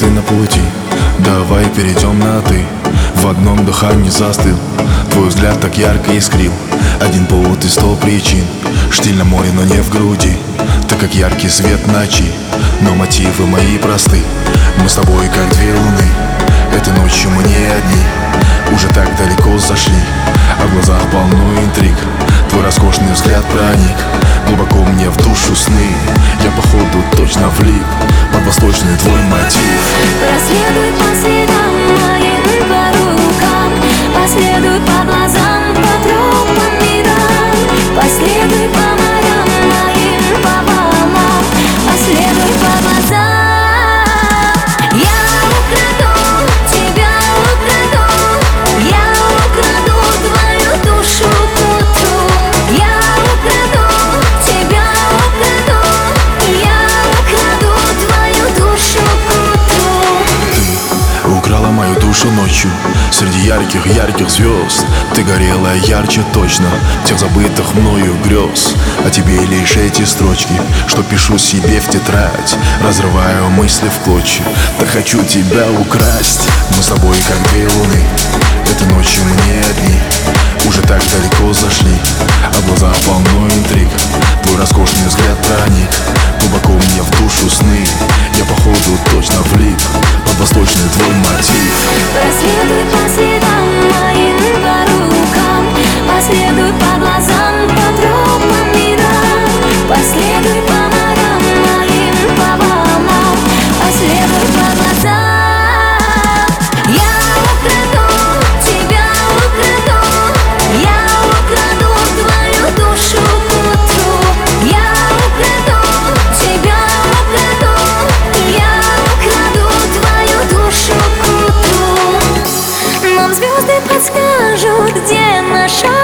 ты на пути. Давай перейдем на ты В одном дыхании застыл. Твой взгляд так ярко искрил. Один повод и сто причин. Штиль на море, но не в груди. Ты как яркий свет ночи. Но мотивы мои просты. Мы с тобой как две луны. Этой ночью мы не одни. Уже так далеко зашли. А в глазах полно интриг. Твой роскошный взгляд проник. Глубоко мне в душу сны. Я походу точно влип душу ночью. Среди ярких-ярких звезд Ты горела ярче точно Тех забытых мною грез. А тебе лишь эти строчки Что пишу себе в тетрадь Разрываю мысли в клочья. Так хочу тебя украсть. Мы с тобой как две луны. Этой ночью мы не одни. Уже так далеко зашли. А в глазах полно интриг. Твой роскошный взгляд проник. Глубоко мне в душу сны. Я походу точно влип. Под восточный твой мотив Проследуй по следам моим по рукам Последуй по глазам, звезды подскажут, где наш